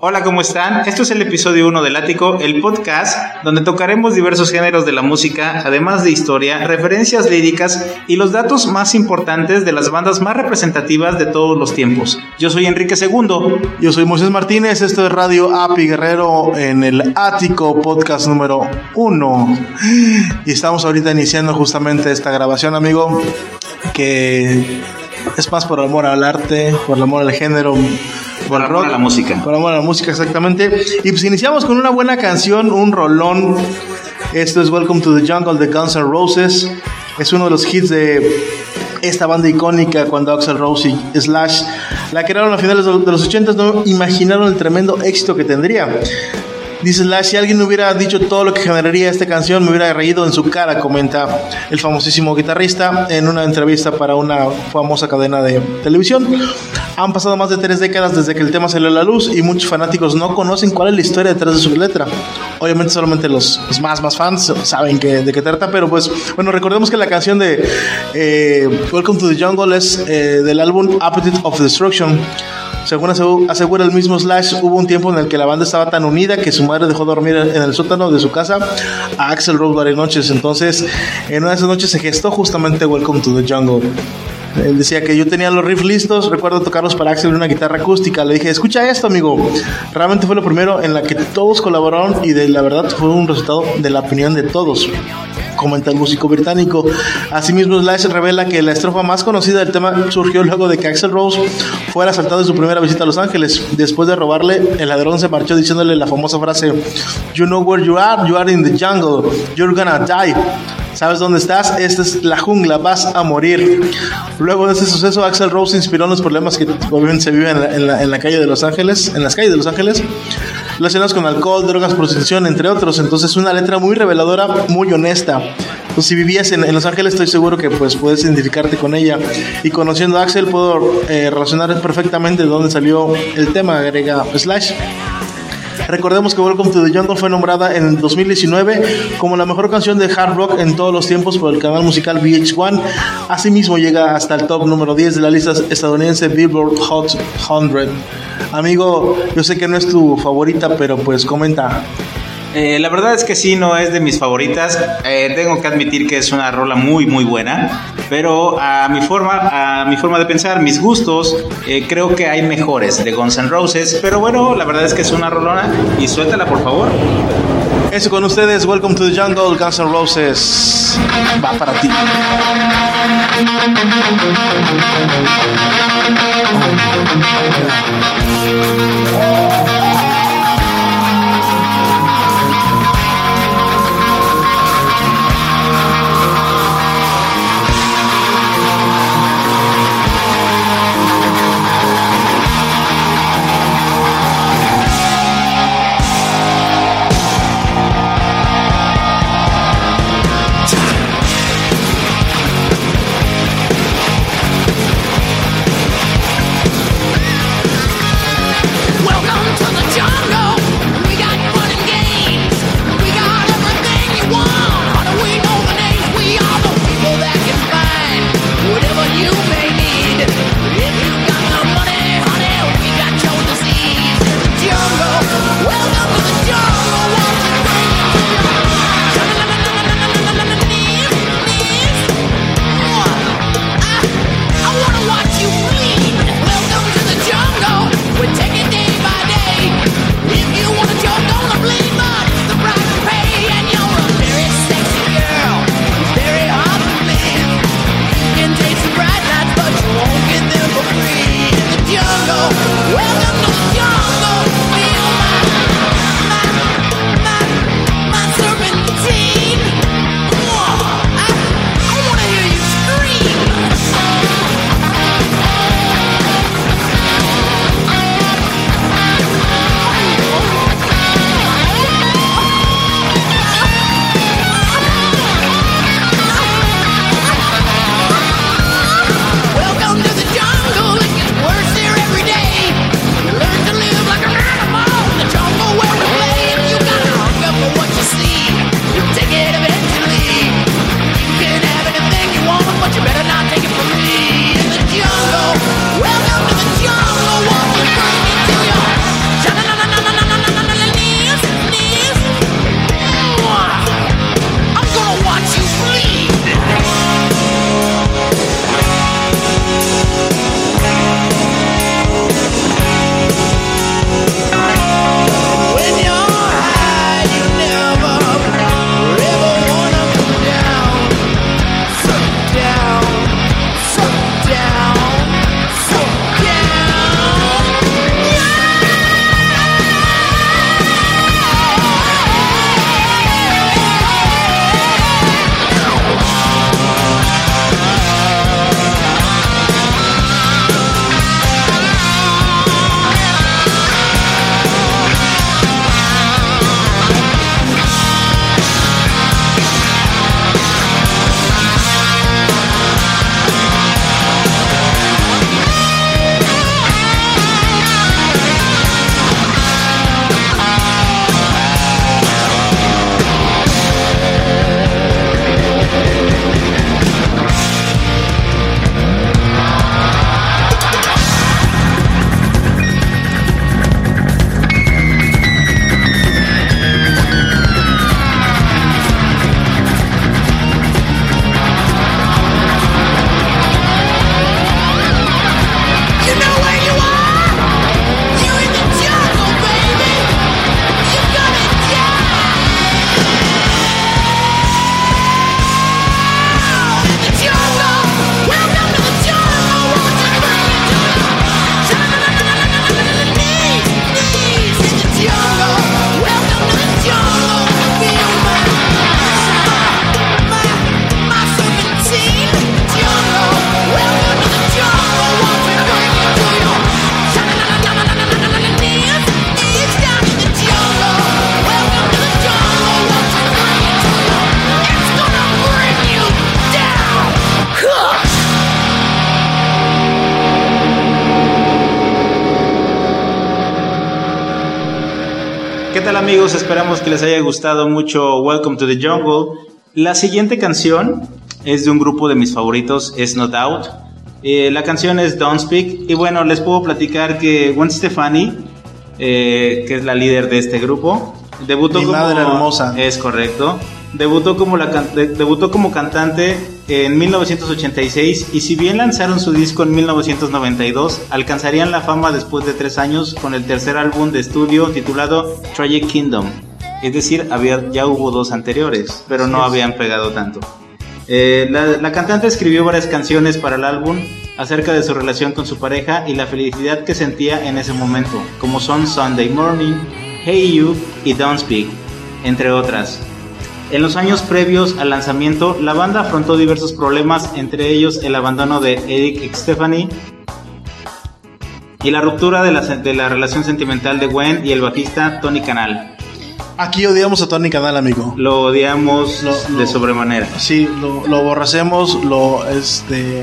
Hola, ¿cómo están? Esto es el episodio 1 del Ático, el podcast donde tocaremos diversos géneros de la música, además de historia, referencias líricas y los datos más importantes de las bandas más representativas de todos los tiempos. Yo soy Enrique II. Yo soy Moisés Martínez, esto es Radio Api Guerrero en el Ático, podcast número 1. Y estamos ahorita iniciando justamente esta grabación, amigo, que es más por amor al arte, por el amor al género por amor a la música. Por amor a la música, exactamente. Y pues iniciamos con una buena canción, un rolón. Esto es Welcome to the Jungle de Guns N' Roses. Es uno de los hits de esta banda icónica cuando Axel Rose y Slash la crearon a finales de los 80 no imaginaron el tremendo éxito que tendría. Dice Slash, si alguien hubiera dicho todo lo que generaría esta canción, me hubiera reído en su cara, comenta el famosísimo guitarrista en una entrevista para una famosa cadena de televisión. Han pasado más de tres décadas desde que el tema salió a la luz y muchos fanáticos no conocen cuál es la historia detrás de su letra. Obviamente solamente los, más, más fans saben que, de qué trata, pero pues bueno, recordemos que la canción de eh, Welcome to the Jungle es eh, del álbum Appetite of Destruction. Según asegura el mismo Slash, hubo un tiempo en el que la banda estaba tan unida que su madre dejó dormir en el sótano de su casa a Axel Rose varias noches. Entonces, en una de esas noches se gestó justamente Welcome to the Jungle. Él decía que yo tenía los riffs listos, recuerdo tocarlos para Axel en una guitarra acústica. Le dije, escucha esto, amigo. Realmente fue lo primero en la que todos colaboraron y de la verdad fue un resultado de la opinión de todos comenta el músico británico. Asimismo, Slash revela que la estrofa más conocida del tema surgió luego de que Axel Rose fuera asaltado en su primera visita a Los Ángeles. Después de robarle, el ladrón se marchó diciéndole la famosa frase: You know where you are, you are in the jungle, you're gonna die. ¿Sabes dónde estás? Esta es la jungla, vas a morir. Luego de ese suceso, Axel Rose inspiró los problemas que obviamente se viven en la, en la calle de Los Ángeles, en las calles de Los Ángeles, relacionados con alcohol, drogas, prostitución, entre otros. Entonces, una letra muy reveladora, muy honesta. Pues si vivías en, Los Ángeles, estoy seguro que pues puedes identificarte con ella. Y conociendo a Axel, puedo eh, relacionar perfectamente de dónde salió el tema, agrega Slash. Recordemos que Welcome to the Jungle fue nombrada en 2019 como la mejor canción de hard rock en todos los tiempos por el canal musical VH1. Asimismo llega hasta el top número 10 de la lista estadounidense Billboard Hot 100. Amigo, yo sé que no es tu favorita, pero pues comenta. Eh, la verdad es que sí, no es de mis favoritas. Eh, tengo que admitir que es una rola muy, muy buena. Pero a mi forma, a mi forma de pensar, mis gustos, eh, creo que hay mejores de Guns N' Roses. Pero bueno, la verdad es que es una rolona y suéltala, por favor. Eso con ustedes, Welcome to the Jungle, Guns N' Roses. Va para ti. ¿Qué tal amigos? Esperamos que les haya gustado mucho Welcome to the Jungle. La siguiente canción es de un grupo de mis favoritos, es No Doubt. Eh, la canción es Don't Speak y bueno, les puedo platicar que Gwen Stefani, eh, que es la líder de este grupo, debutó Mi como madre hermosa. Es correcto. Debutó como, la, debutó como cantante en 1986 y si bien lanzaron su disco en 1992, alcanzarían la fama después de tres años con el tercer álbum de estudio titulado Tragic Kingdom. Es decir, había, ya hubo dos anteriores, pero no habían pegado tanto. Eh, la, la cantante escribió varias canciones para el álbum acerca de su relación con su pareja y la felicidad que sentía en ese momento, como son Sunday Morning, Hey You y Don't Speak, entre otras. En los años previos al lanzamiento, la banda afrontó diversos problemas, entre ellos el abandono de Eric Stephanie y la ruptura de la, de la relación sentimental de Gwen y el bajista Tony Canal. Aquí odiamos a Tony Canal, amigo. Lo odiamos Lo- lo- de sobremanera. Sí, lo, lo lo este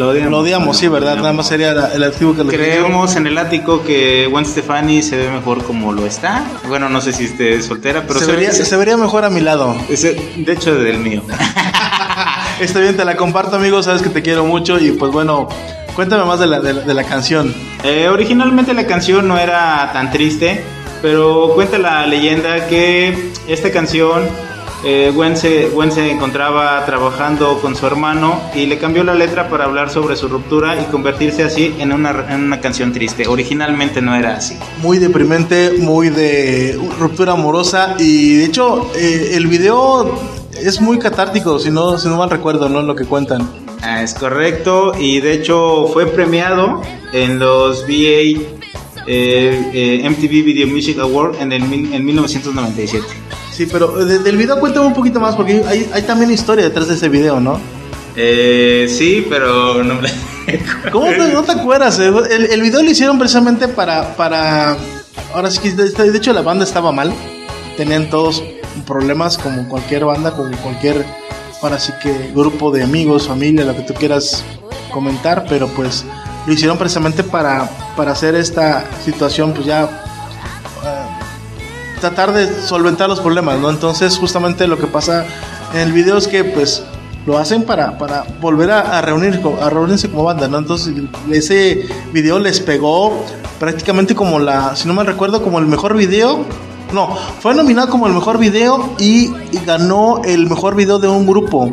Lo odiamos, lo odiamos, sí, ¿verdad? Nada más sería la- el adjetivo que le Creemos en el ático que Gwen Stefani se ve mejor como lo está. Bueno, no sé si esté soltera, pero se, vería, ve, se vería mejor a mi lado. ese- de hecho del mío. Está bien, te la comparto, amigo. Sabes que te quiero mucho. Y pues bueno, cuéntame más de la, de la, de la canción. Eh, originalmente la canción no era tan triste, pero cuenta la leyenda que esta canción eh, Gwen, se, Gwen se encontraba trabajando con su hermano y le cambió la letra para hablar sobre su ruptura y convertirse así en una, en una canción triste. Originalmente no era así. Muy deprimente, muy de ruptura amorosa. Y de hecho, eh, el video es muy catártico, si no, si no mal recuerdo, ¿no? Lo que cuentan. Ah, es correcto y de hecho fue premiado en los VA eh, eh, MTV Video Music Award en, el, en 1997. Sí, pero de- del video cuéntame un poquito más, porque hay, hay también historia detrás de ese video, ¿no? Eh, sí, pero no me ¿Cómo te- no te acuerdas? eh? El, el video lo hicieron precisamente para, para... Ahora sí que de, de hecho la banda estaba mal. Tenían todos problemas como cualquier banda, como cualquier, ahora sí que grupo de amigos, familia, lo que tú quieras comentar, pero pues lo hicieron precisamente para, para hacer esta situación pues ya... tratar de solventar los problemas, ¿no? Entonces justamente lo que pasa en el video es que pues lo hacen para, para volver a, a reunir a reunirse como banda, ¿no? Entonces ese video les pegó prácticamente como la, si no mal recuerdo, como el mejor video. No, fue nominado como el mejor video y, y ganó el mejor video de un grupo.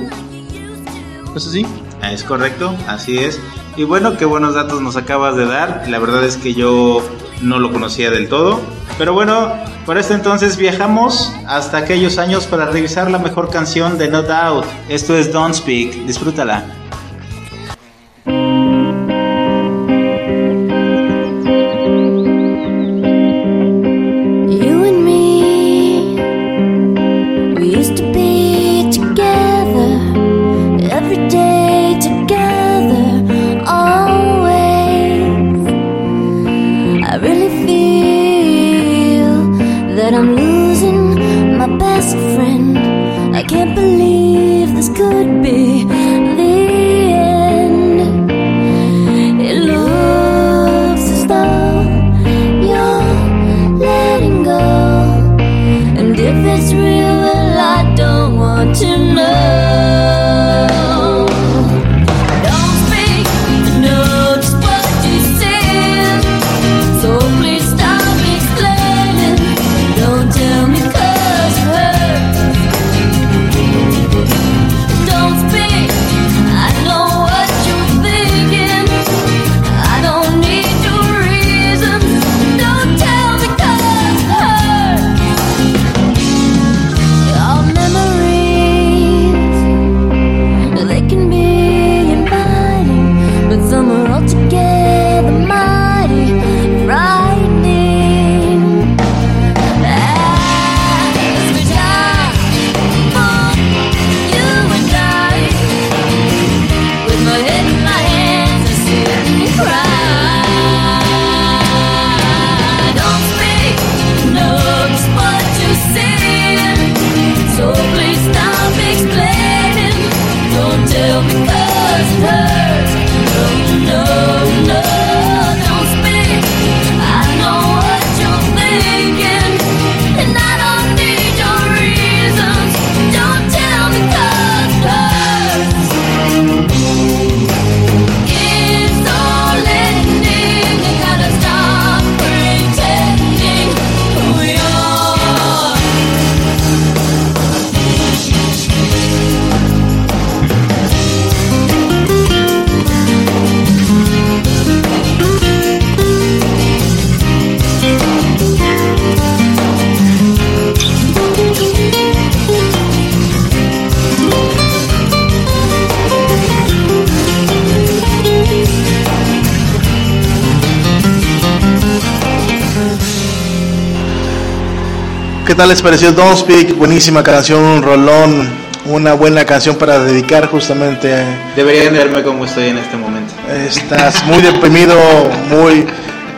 ¿Es así? Ah, Es correcto, así es. Y bueno, qué buenos datos nos acabas de dar. La verdad es que yo no lo conocía del todo. Pero bueno, por este entonces viajamos hasta aquellos años para revisar la mejor canción de No Doubt. Esto es Don't Speak. Disfrútala. ¿Qué tal les pareció Don't Speak? Buenísima canción, un rolón, una buena canción para dedicar justamente. a- Deberían de verme como estoy en este momento. Estás muy deprimido, muy...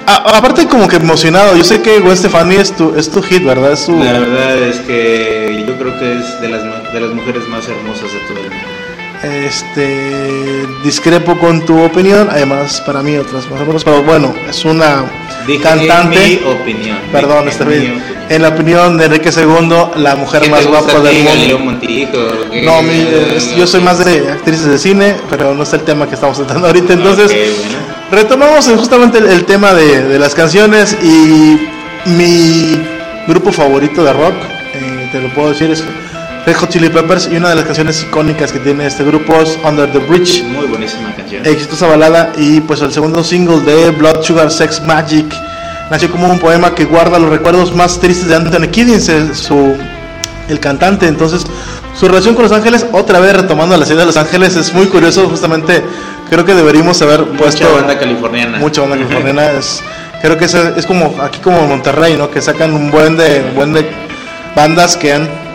A- aparte como que emocionado, yo sé que Gwen Stefani es tu, es tu hit, ¿verdad? Es tu... La verdad es que yo creo que es de las, de las mujeres más hermosas de todo el mundo. Este, discrepo con tu opinión, además para mí otras más hermosas, pero bueno, es una Dije cantante... mi opinión. Perdón, está bien. En la opinión de Enrique II, la mujer ¿Qué más guapa del mundo. No, mi- es- yo soy más de actrices de cine, pero no es el tema que estamos tratando ahorita. Entonces, bueno. retomamos justamente el, el tema de, de las canciones y mi grupo favorito de rock, eh, te lo puedo decir, es Red Hot Chili Peppers y una de las canciones icónicas que tiene este grupo es Under the Bridge. Muy buenísima canción. exitosa balada y pues el segundo single de Blood Sugar Sex Magic nació como un poema que guarda los recuerdos más tristes de Anthony Kiddings, su, el cantante. Entonces, su relación con Los Ángeles, otra vez retomando la ciudad de Los Ángeles, es muy curioso. Justamente, creo que deberíamos haber puesto Mucha banda californiana. mucha banda californiana. Es, creo que es, es como aquí como Monterrey, ¿no? Que sacan un buen de, un buen de bandas que han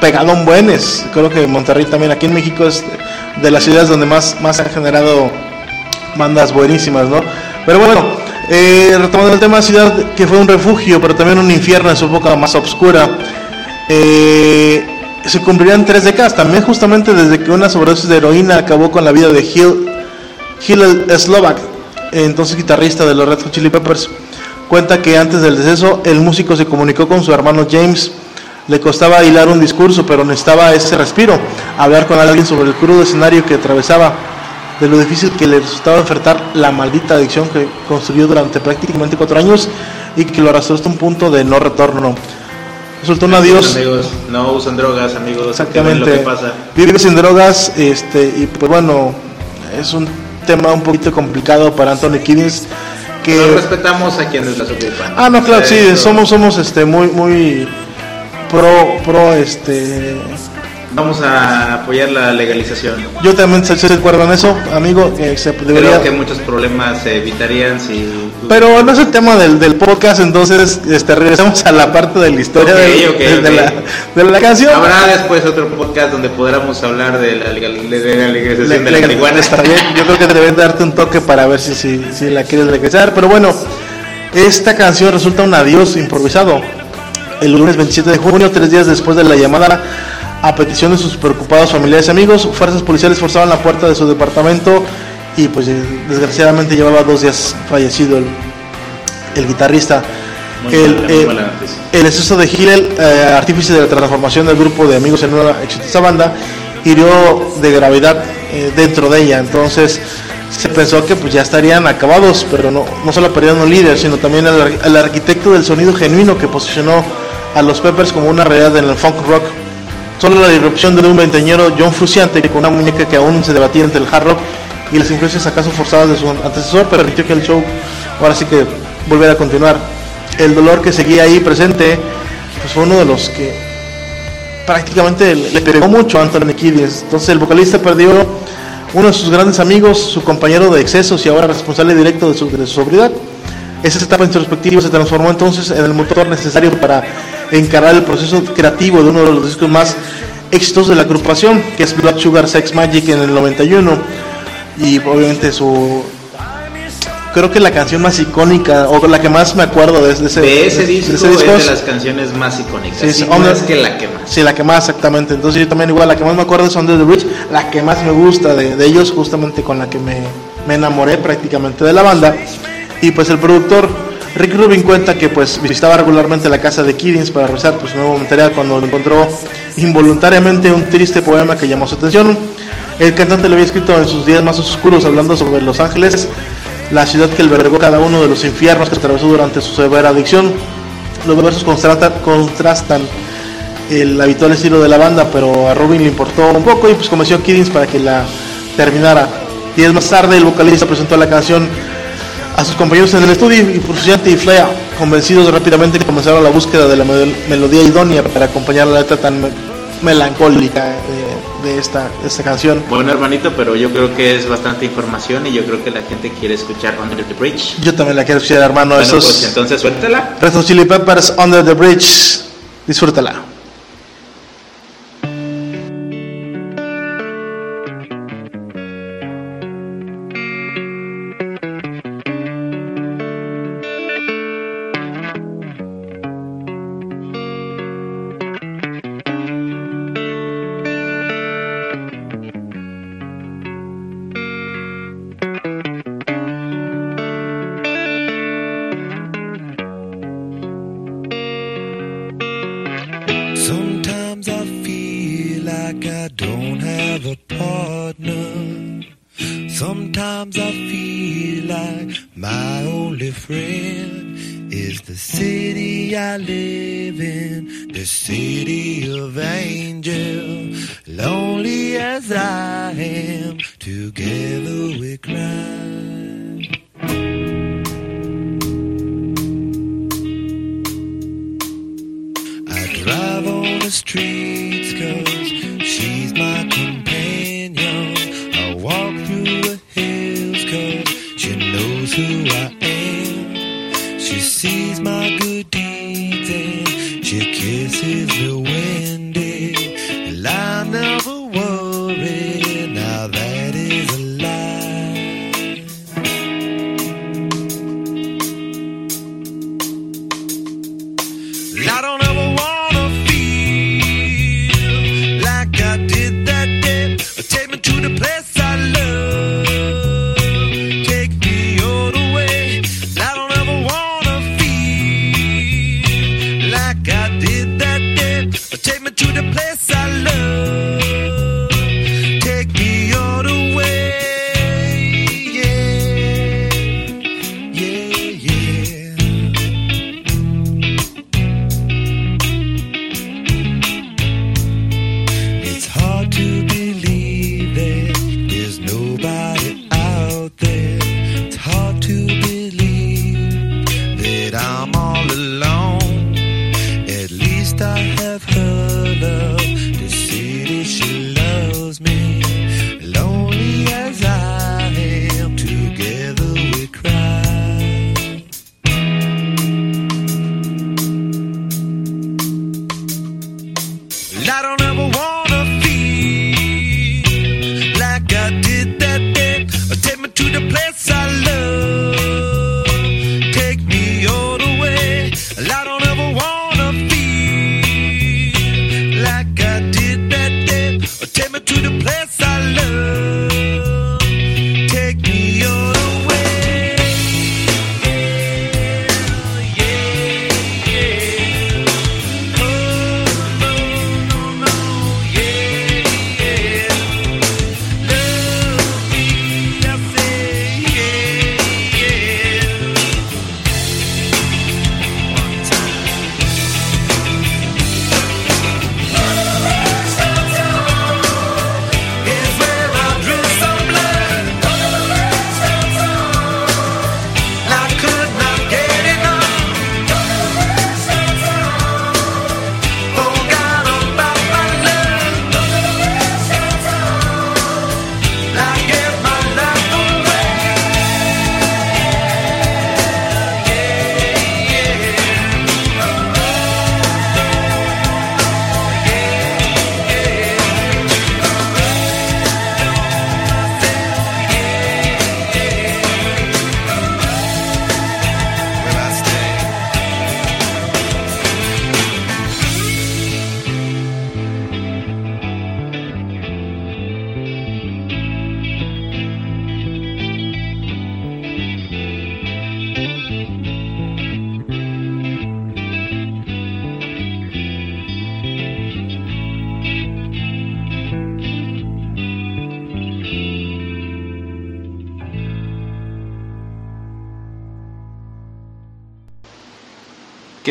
pegado un buen. Es, creo que Monterrey también, aquí en México, es de las ciudades donde más, más han generado bandas buenísimas, ¿no? Pero bueno, eh, retomando el tema, ciudad que fue un refugio, pero también un infierno en su época más oscura. Eh, se cumplirían tres décadas también justamente desde que una sobredosis de heroína acabó con la vida de Hill, Hillel Slovak, entonces guitarrista de los Red Hot Chili Peppers. Cuenta que antes del deceso el músico se comunicó con su hermano James. Le costaba hilar un discurso, pero necesitaba ese respiro, hablar con alguien sobre el crudo escenario que atravesaba, de lo difícil que le resultaba enfrentar la maldita adicción que construyó durante prácticamente cuatro años y que lo arrastró hasta un punto de no retorno. Resultó un adiós. Amigos, no usan drogas, amigos. Exactamente. Lo que pasa. Vive sin drogas, este, y pues bueno, es un tema un poquito complicado para Anthony Kiddings. Que, Pero respetamos a quienes las ocupan. ah, no, claro, sí, somos, somos este, muy, muy pro, pro, este. Vamos a apoyar la legalización. Yo también estoy de acuerdo en eso, amigo, que se debería. Creo que muchos problemas se evitarían si. Pero no es el tema del, del podcast, entonces este, regresamos a la parte de la historia Ok, del- ok, de. La, de la canción. Habrá después otro podcast donde podamos hablar de la, legal- de la legalización Le- de la marihuana. Está bien, yo creo que debes darte un toque para ver si, si, si la quieres legalizar. Pero bueno, esta canción resulta un adiós improvisado. El lunes 27 de junio, tres días después de la llamada a petición de sus preocupados familiares y amigos, fuerzas policiales forzaban la puerta de su departamento y pues eh, desgraciadamente llevaba dos días fallecido el, el guitarrista. Muy el, eh, el exceso de Hillel, eh, artífice de la transformación del grupo de amigos en una exitosa banda, hirió de gravedad eh, dentro de ella. Entonces se pensó que pues ya estarían acabados, pero no, no solo perdieron un líder, sino también el, el arquitecto del sonido genuino que posicionó a los Peppers como una realidad en el funk rock. Solo la irrupción de un veinteñero John Frusciante con una muñeca que aún se debatía entre el hard rock y las influencias acaso forzadas de su antecesor permitió que el show ahora sí que volviera a continuar. El dolor que seguía ahí presente pues fue uno de los que prácticamente le pegó mucho a Anthony Kiddings. Entonces el vocalista perdió uno de sus grandes amigos, su compañero de excesos y ahora responsable directo de su, de su sobriedad. Esa etapa introspectiva se transformó entonces en el motor necesario para encarar el proceso creativo de uno de los discos más exitosos de la agrupación, que es Blood Sugar Sex Magic en el 91. Y obviamente su... Creo que la canción más icónica, o la que más me acuerdo de, de ese, De ese de disco ese disco es de las canciones más icónicas. Sí, Sí, no es que la que más. Sí, la que más, exactamente. Entonces yo también igual, la que más me acuerdo es Under the Bridge, la que más me gusta de, de ellos, justamente con la que me, me enamoré prácticamente de la banda. Y pues el productor Rick Rubin cuenta que pues visitaba regularmente la casa de Kiddings para revisar pues nuevo material cuando encontró involuntariamente un triste poema que llamó su atención. El cantante lo había escrito en sus días más oscuros hablando sobre Los Ángeles, la ciudad que albergó cada uno de los infiernos que atravesó durante su severa adicción. Los versos contrastan, el habitual estilo de la banda, pero a Robin le importó un poco y pues convenció a Kiddings para que la terminara. Días más tarde el vocalista presentó la canción a sus compañeros en el estudio y por Frusciante y Flea, convencidos rápidamente, que comenzaron la búsqueda de la melodía idónea para acompañar la letra tan melancólica de, esta, esta canción. Bueno, hermanito, pero yo creo que es bastante información y yo creo que la gente quiere escuchar Under the Bridge. Yo también la quiero escuchar, hermano. Bueno, pues, entonces suéltala. Restos Chili Peppers, Under the Bridge. Disfrútala. partner. Sometimes I feel like my only friend is the city I live in, the city of angels. Lonely as I am, together we cry. drive on the streets cause she's my companion Maria.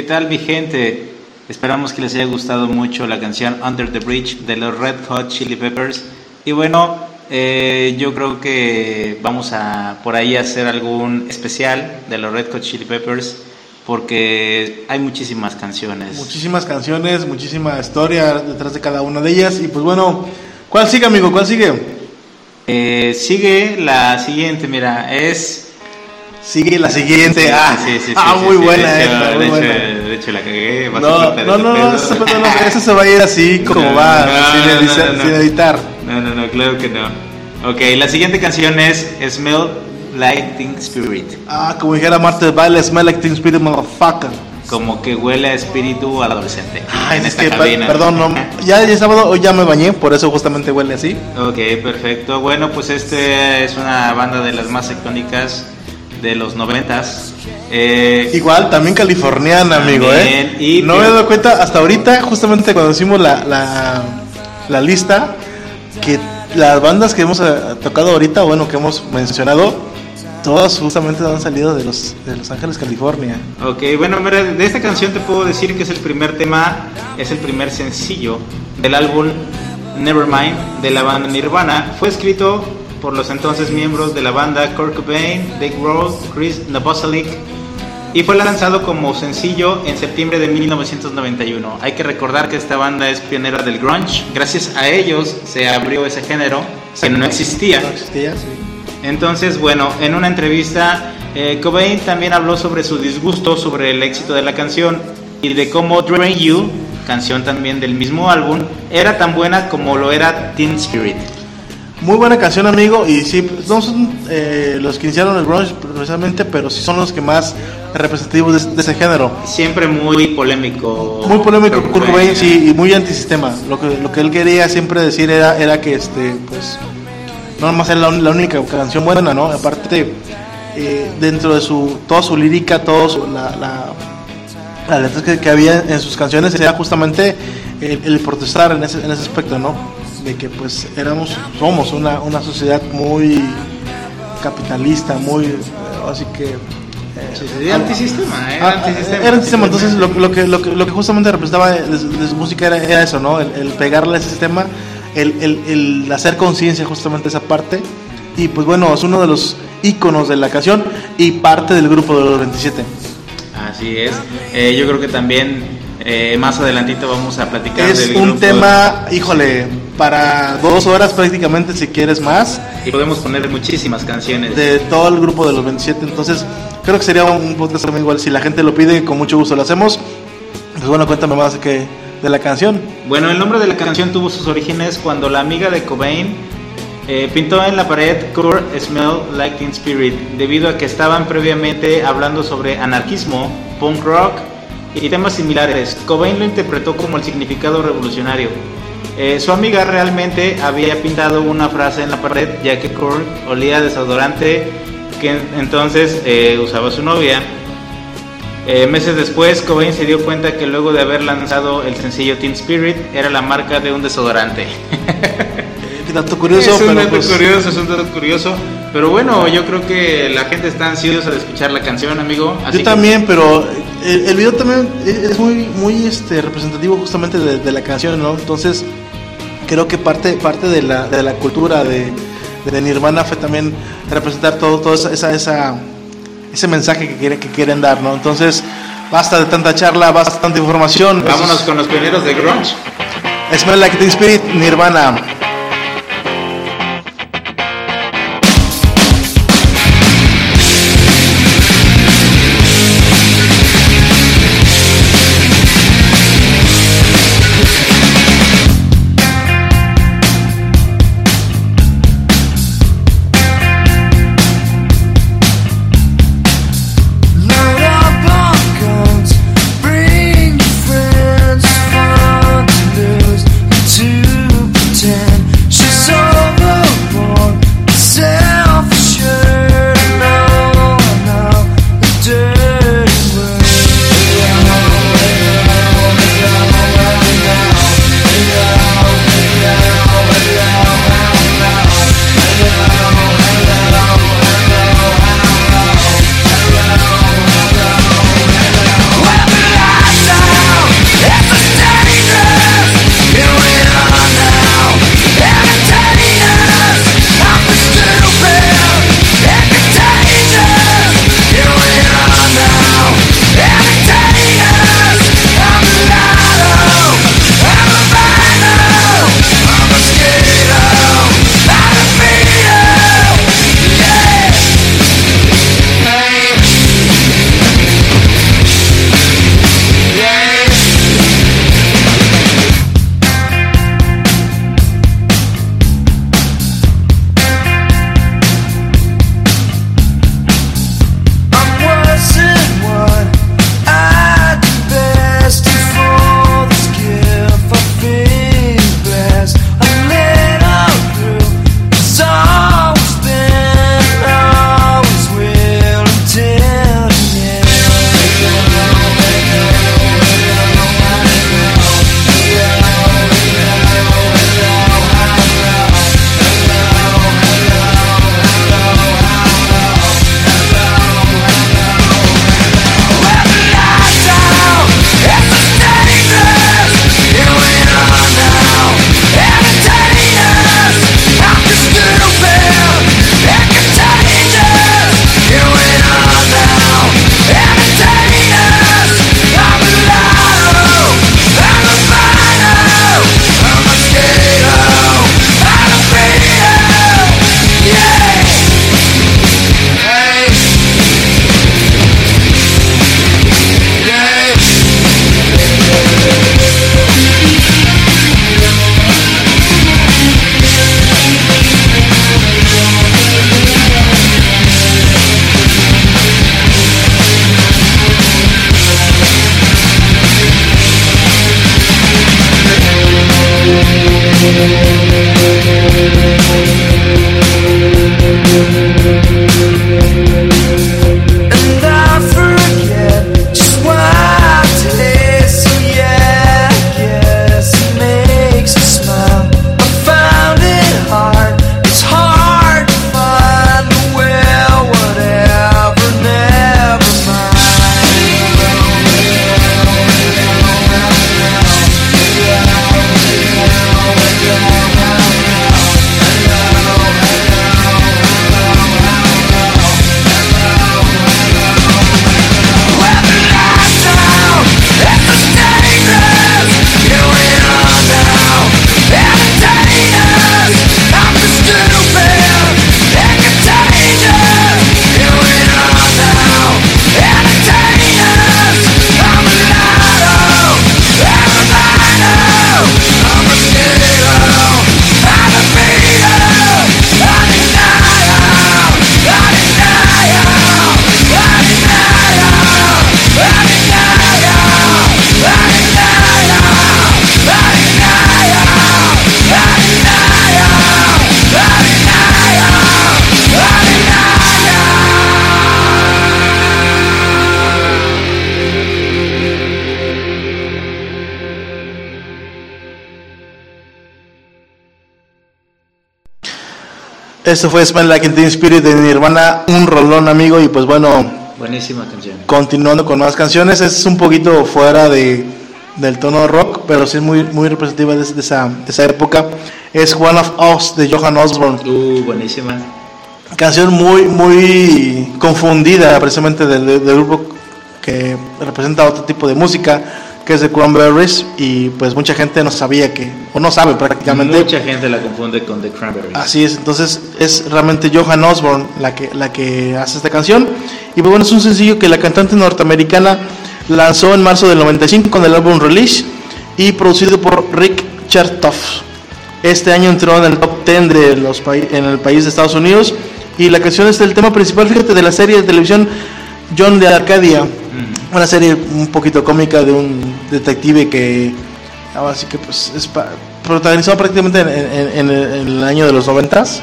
tal, mi gente? Esperamos que les haya gustado mucho la canción Under the Bridge de los Red Hot Chili Peppers. Y bueno, eh, yo creo que vamos a por ahí hacer algún especial de los Red Hot Chili Peppers porque hay muchísimas canciones. Muchísimas canciones, muchísima historia detrás de cada una de ellas. Y pues bueno, ¿cuál sigue, amigo? ¿Cuál sigue? Eh, sigue la siguiente, mira, es Sigue la siguiente. Ah, sí, sí, ah muy buena esta. Eh, muy de, buena. Hecho, de hecho, la cagué. No, a no, no, no, eso, no, eso se va a ir así como va, sin, editar. No, no, no, claro que no. Ok, la siguiente canción es Smell Like Spirit. Ah, como dijera Marta Baile, Smell Like Teen Spirit, motherfucker como que huele a espíritu adolescente. Ah, en es esta que, cabina. Perdón, no, ya es sábado, hoy ya me bañé, por eso justamente huele así. Ok, perfecto. Bueno, pues este es una banda de las más icónicas de los noventas. Eh, Igual, también californiana, amigo, También, ¿eh? y no me he dado cuenta hasta ahorita, justamente cuando hicimos la, la, la lista, que las bandas que hemos eh, tocado ahorita, bueno, que hemos mencionado, todas justamente han salido de Los, de los Ángeles, California. Ok, bueno, mira, de esta canción te puedo decir que es el primer tema, es el primer sencillo del álbum Nevermind de la banda Nirvana. Fue escrito por los entonces miembros de la banda Kurt Cobain, Dave Grohl, Chris Novoselic y fue lanzado como sencillo en septiembre de 1991. Hay que recordar que esta banda es pionera del grunge. Gracias a ellos se abrió ese género que no existía. ¿No existía? Sí. Entonces, bueno, en una entrevista, eh, Cobain también habló sobre su disgusto sobre el éxito de la canción y de cómo Drain You, canción también del mismo álbum, era tan buena como lo era Teen Spirit. Muy buena canción, amigo. Y sí, no son eh, los que iniciaron el grunge precisamente, pero sí son los que más representativos de, de ese género. Siempre muy polémico. Muy polémico, Kurt Cobain, sí, y muy antisistema. Lo que, lo que él quería siempre decir era, era que, este, pues, no nomás era la, la única canción buena, ¿no? Aparte, eh, dentro de su, toda su lírica, toda su, la, la, las letras que, que había en sus canciones era justamente el, el protestar en ese, en ese aspecto, ¿no? De que, pues, éramos, somos una, una sociedad muy capitalista, muy, eh, así que... eh, Sí, sí, antisistema, era Ah, antisistema. era antisistema, entonces lo, lo que, lo, que, lo que justamente representaba de, de- de su música era, era eso, ¿no? El, el pegarle a ese sistema, el, el, el hacer conciencia justamente esa parte. Y pues bueno, es uno de los íconos de la canción y parte del grupo de los 27. Así es. Eh, yo creo que también eh, más adelantito vamos a platicar Es del un grupo. tema, híjole, para dos horas prácticamente si quieres más, Y podemos poner muchísimas canciones. de todo el grupo de los 27. Entonces creo que sería un podcast también igual, si la gente lo pide, con mucho gusto lo hacemos. Pues bueno, cuéntame más de, que, de la canción. Bueno, el nombre de la canción tuvo sus orígenes cuando la amiga de Cobain eh, pintó en la pared Kurt Smell Like Teen Spirit, debido a que estaban previamente hablando sobre anarquismo, punk rock y temas similares. Cobain lo interpretó como el significado revolucionario. Eh, su amiga realmente había pintado una frase en la pared, ya que Kurt olía desodorante que en- entonces eh, usaba su novia. Eh, meses después, Cobain se dio cuenta que luego de haber lanzado el sencillo Teen Spirit era la marca de un desodorante. Dato curioso, es un pero dato pues, curioso, es un dato curioso. Pero bueno, yo creo que la gente está ansiosa de escuchar la canción, amigo. así yo que- también, pero el, el video también es muy, muy este, representativo justamente de, de la canción, ¿no? Entonces, creo que parte, parte de, la, de la cultura de, de Nirvana fue también representar todo, esa, esa, esa- ese mensaje que, quiere, que quieren dar, ¿no? Entonces, basta de tanta charla, basta de tanta información. Vámonos con los pioneros de grunge. Smell Like Teen Spirit, Nirvana. Esto fue Smell Like Teen Spirit de Nirvana, un rolón amigo y pues bueno, Buenísima canción. continuando con más canciones, es un poquito fuera de, del tono rock, pero sí es muy, muy representativa de, de esa, de esa época. Es One of Us de Johan Osborne. Uh, buenísima. Canción muy, muy confundida precisamente del, del- del grupo que representa otro tipo de música, que es de Cranberries, y pues mucha gente no sabía que, o no sabe prácticamente. Mucha gente la confunde con The Cranberries. Así es, entonces es realmente Johan Osborne la que, la que hace esta canción. Y pues bueno, es un sencillo que la cantante norteamericana lanzó en marzo del 95 con el álbum Release y producido por Rick Chertoff. Este año entró en el top 10 de los en el país de Estados Unidos y la canción es el tema principal, fíjate, de la serie de televisión John de Arcadia, una serie un poquito cómica de un detective que ahora sí que pues es pa- protagonizado prácticamente en, en- en el, año de los noventas,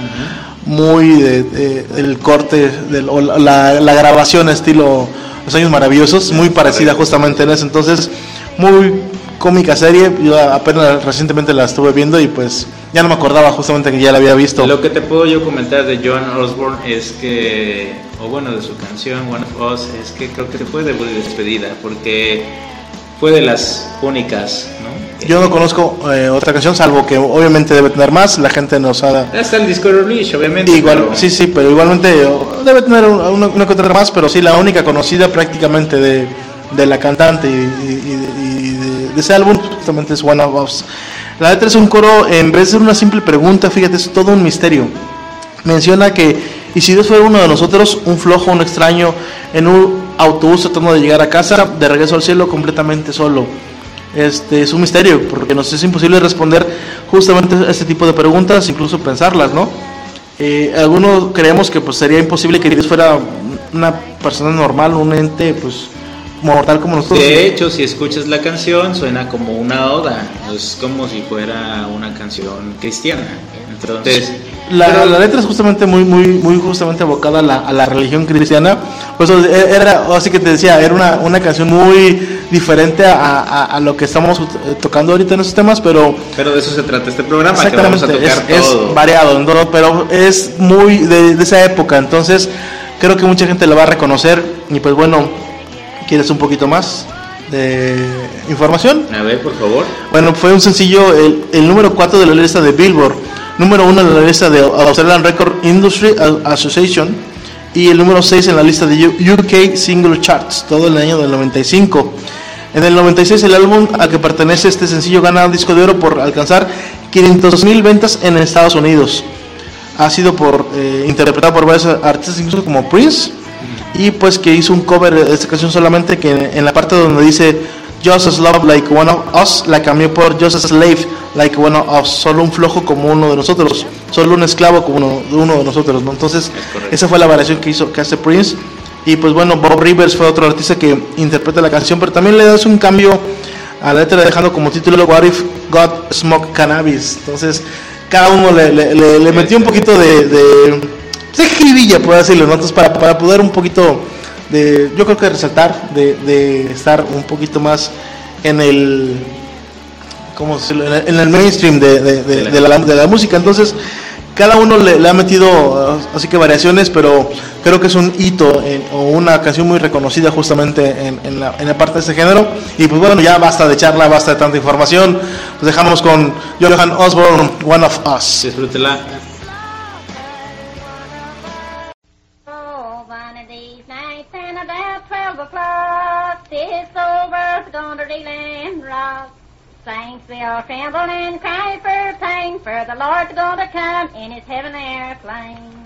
muy de, de- el corte del- o la- la grabación estilo Los Años Maravillosos, muy parecida justamente en ese entonces, muy cómica serie, yo apenas recientemente la estuve viendo y pues ya no me acordaba justamente que ya la había visto. Lo que te puedo yo comentar de John Osborne es que, o bueno, de su canción One of Us, es que creo que fue de despedida, porque fue de las únicas, ¿no? Yo no conozco eh, otra canción, salvo que obviamente debe tener más, la gente nos ha... Hasta el disco release, obviamente. Igual, pero- sí, sí, pero igualmente oh, debe tener una, una, una que otra más, pero sí, la única conocida prácticamente de, de la cantante y, y- y de, de ese álbum justamente es One of Us. La letra es un coro, en vez de ser una simple pregunta, fíjate, es todo un misterio. Menciona que, y si Dios fuera uno de nosotros, un flojo, un extraño, en un autobús tratando de llegar a casa, de regreso al cielo completamente solo. Este es un misterio, porque nos es imposible responder justamente este tipo de preguntas, incluso pensarlas, ¿no? Eh, algunos creemos que pues sería imposible que Dios fuera una persona normal, un ente pues mortal como nosotros. De hecho, si escuchas la canción, suena como una oda, es como si fuera una canción cristiana. Entonces, La, pero- la letra es justamente muy, muy, muy justamente abocada a la, a la religión cristiana. Pues era, así que te decía, era una, una canción muy diferente a, a- a lo que estamos eh, tocando ahorita en esos temas, pero pero de eso se trata este programa, que vamos exactamente a es, tocar es todo. variado, ¿no? pero es muy de, de esa época. Entonces creo que mucha gente lo va a reconocer. Y pues bueno, ¿quieres un poquito más de información? A ver, por favor. Bueno, fue un sencillo, el, el número 4 de la lista de Billboard, número 1 de la lista de Australian Record Industry Association y el número 6 en la lista de UK Single Charts, todo el año del 95. En el 96 el álbum a que pertenece este sencillo gana un disco de oro por alcanzar 500.000 ventas en Estados Unidos. Ha sido por, eh, interpretado por varios artistas, incluso como Prince, y pues que hizo un cover de esta canción solamente que en, en la parte donde dice Just love like one of us la cambió por Just as slave like one of us. Solo un flojo como uno de nosotros. Solo un esclavo como uno, uno de nosotros ¿no? entonces esa fue la variación que hizo que hace Prince. Y pues bueno Bob Rivers fue otro artista que interpreta la canción pero también le das un cambio a la letra dejando como título What if God smoked cannabis. Entonces cada uno le, le- le- le metió un poquito de, de de jiribilla, por decirlo, ¿no? Entonces, para, para poder un poquito de, yo creo que resaltar, de, de estar un poquito más en el, ¿cómo? En el, en el mainstream de, de- de- de la, de la música. Entonces, cada uno le, le ha metido, así que variaciones, pero creo que es un hito en- o una canción muy reconocida justamente en, en la, en la parte de este género. Y pues bueno, ya basta de charla, basta de tanta información. Nos dejamos con Johan Osborne, One of Us. Disfrútela. Liberty Land Rock. Saints will tremble and cry for pain, for the Lord's gonna come in his heaven airplane.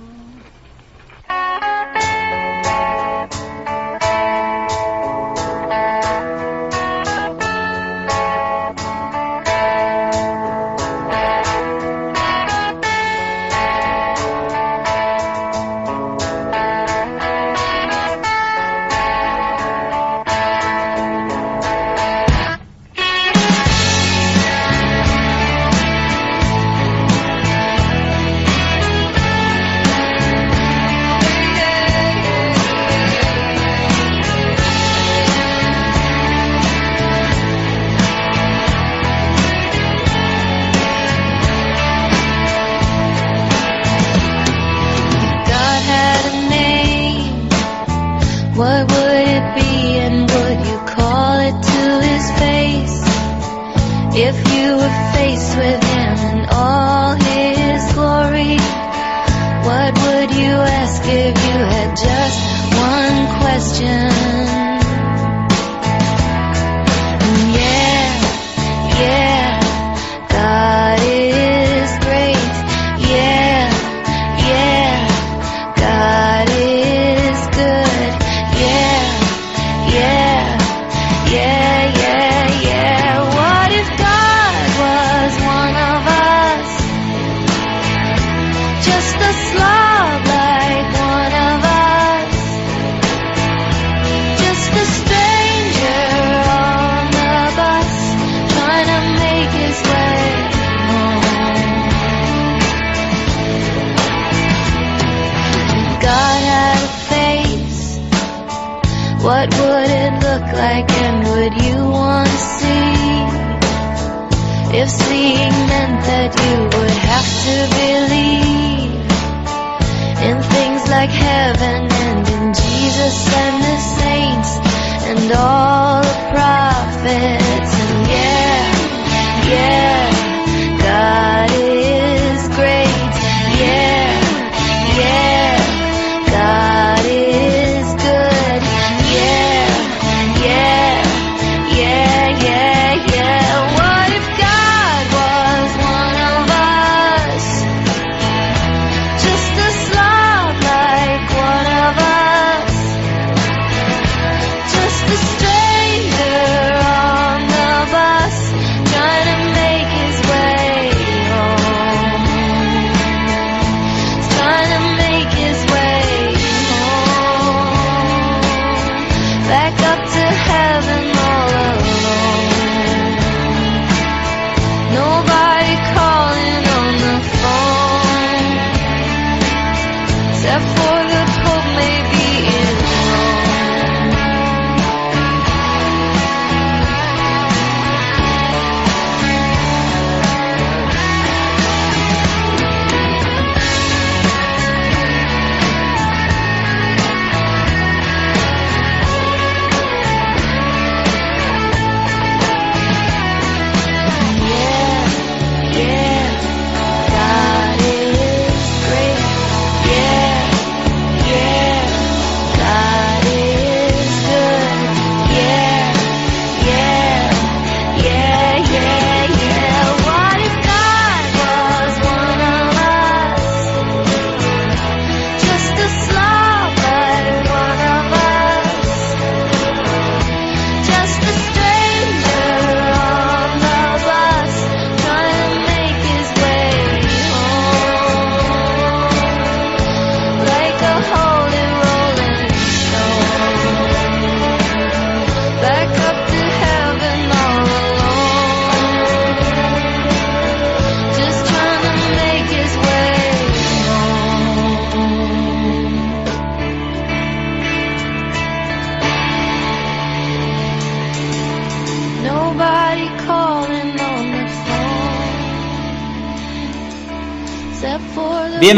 If seeing meant that you would have to believe in things like heaven and in Jesus and the saints and all the prophets. And yeah, yeah,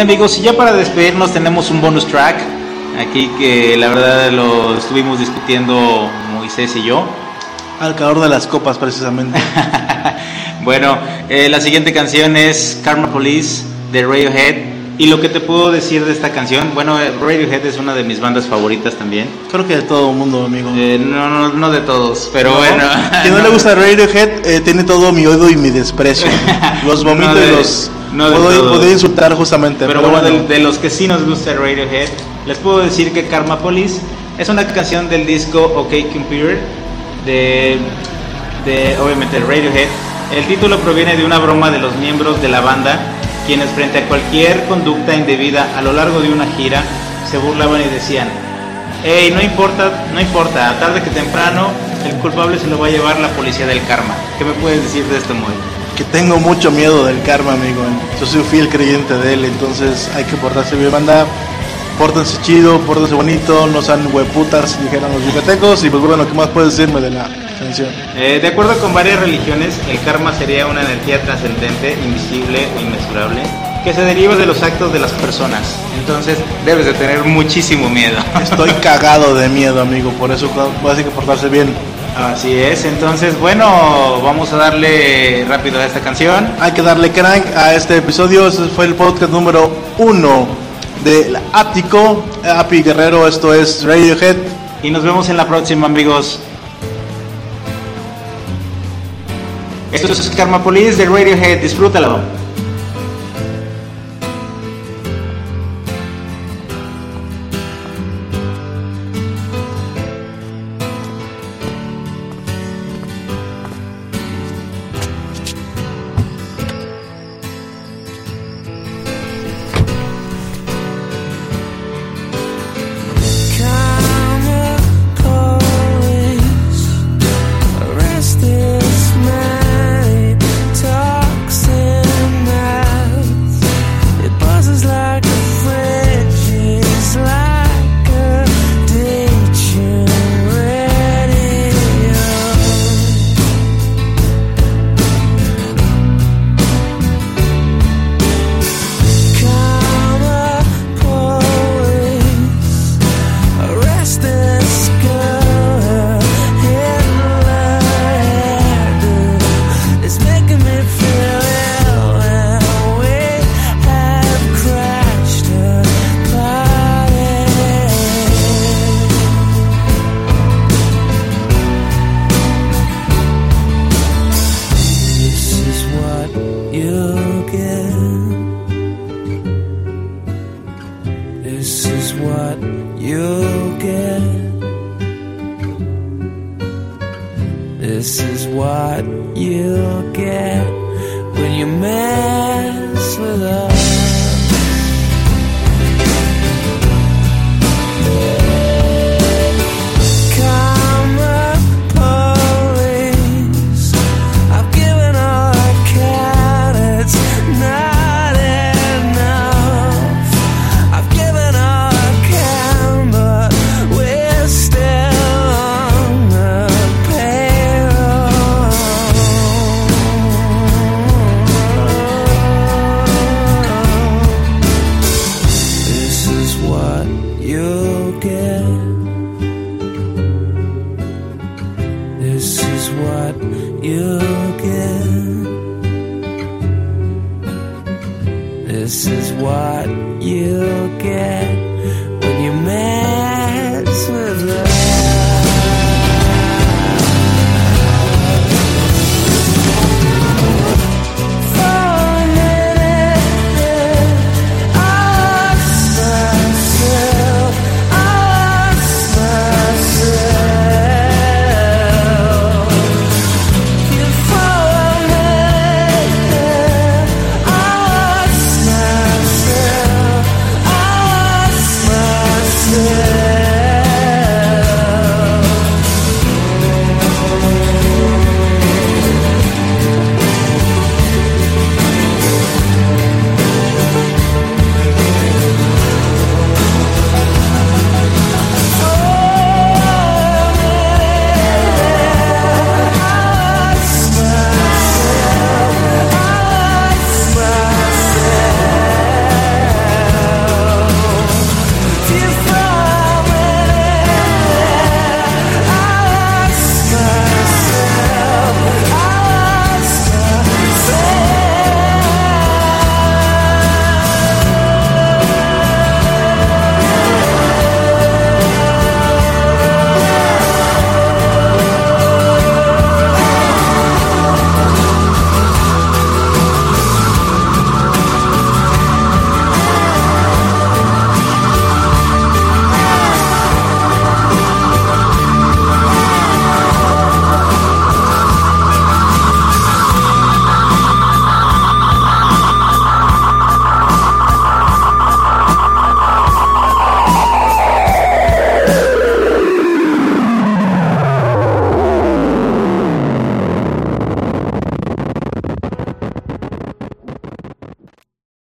amigos, y ya para despedirnos tenemos un bonus track aquí que la verdad lo estuvimos discutiendo Moisés y yo. Al calor de las copas, precisamente. Bueno, eh, la siguiente canción es Karma Police de Radiohead. Y lo que te puedo decir de esta canción, bueno, eh, Radiohead es una de mis bandas favoritas también. Creo que de todo el mundo, amigo. Eh, no, no, no de todos, pero ¿No? bueno. Quien no le gusta Radiohead eh, tiene todo mi odio y mi desprecio. Los vomito No de- y los no de puedo, todos. puedo insultar justamente. Pero bueno, de, de los que sí nos gusta Radiohead, les puedo decir que Karma Police es una canción del disco OK Computer de, de obviamente Radiohead. El título proviene de una broma de los miembros de la banda, quienes frente a cualquier conducta indebida a lo largo de una gira se burlaban y decían, hey, no importa, no importa, tarde que temprano el culpable se lo va a llevar la policía del karma. ¿Qué me puedes decir de esto, Moy? Que tengo mucho miedo del karma, amigo. Yo soy un fiel creyente de él, entonces hay que portarse bien, banda. Pórtense chido, pórtense bonito, no sean hueputas, dijeron los yucatecos. Y pues bueno, ¿qué más puedes decirme de la canción? Eh, de acuerdo con varias religiones, el karma sería una energía trascendente, invisible e inmesurable, que se deriva de los actos de las personas. Entonces debes de tener muchísimo miedo. Estoy cagado de miedo, amigo, por eso hay que portarse bien. Así es, entonces bueno, vamos a darle rápido a esta canción. Hay que darle crank a este episodio. Este fue el podcast número uno del Ático. Api Guerrero, esto es Radiohead. Y nos vemos en la próxima, amigos. Esto es Karma Police de Radiohead, disfrútalo. This is what you get when you mess with us.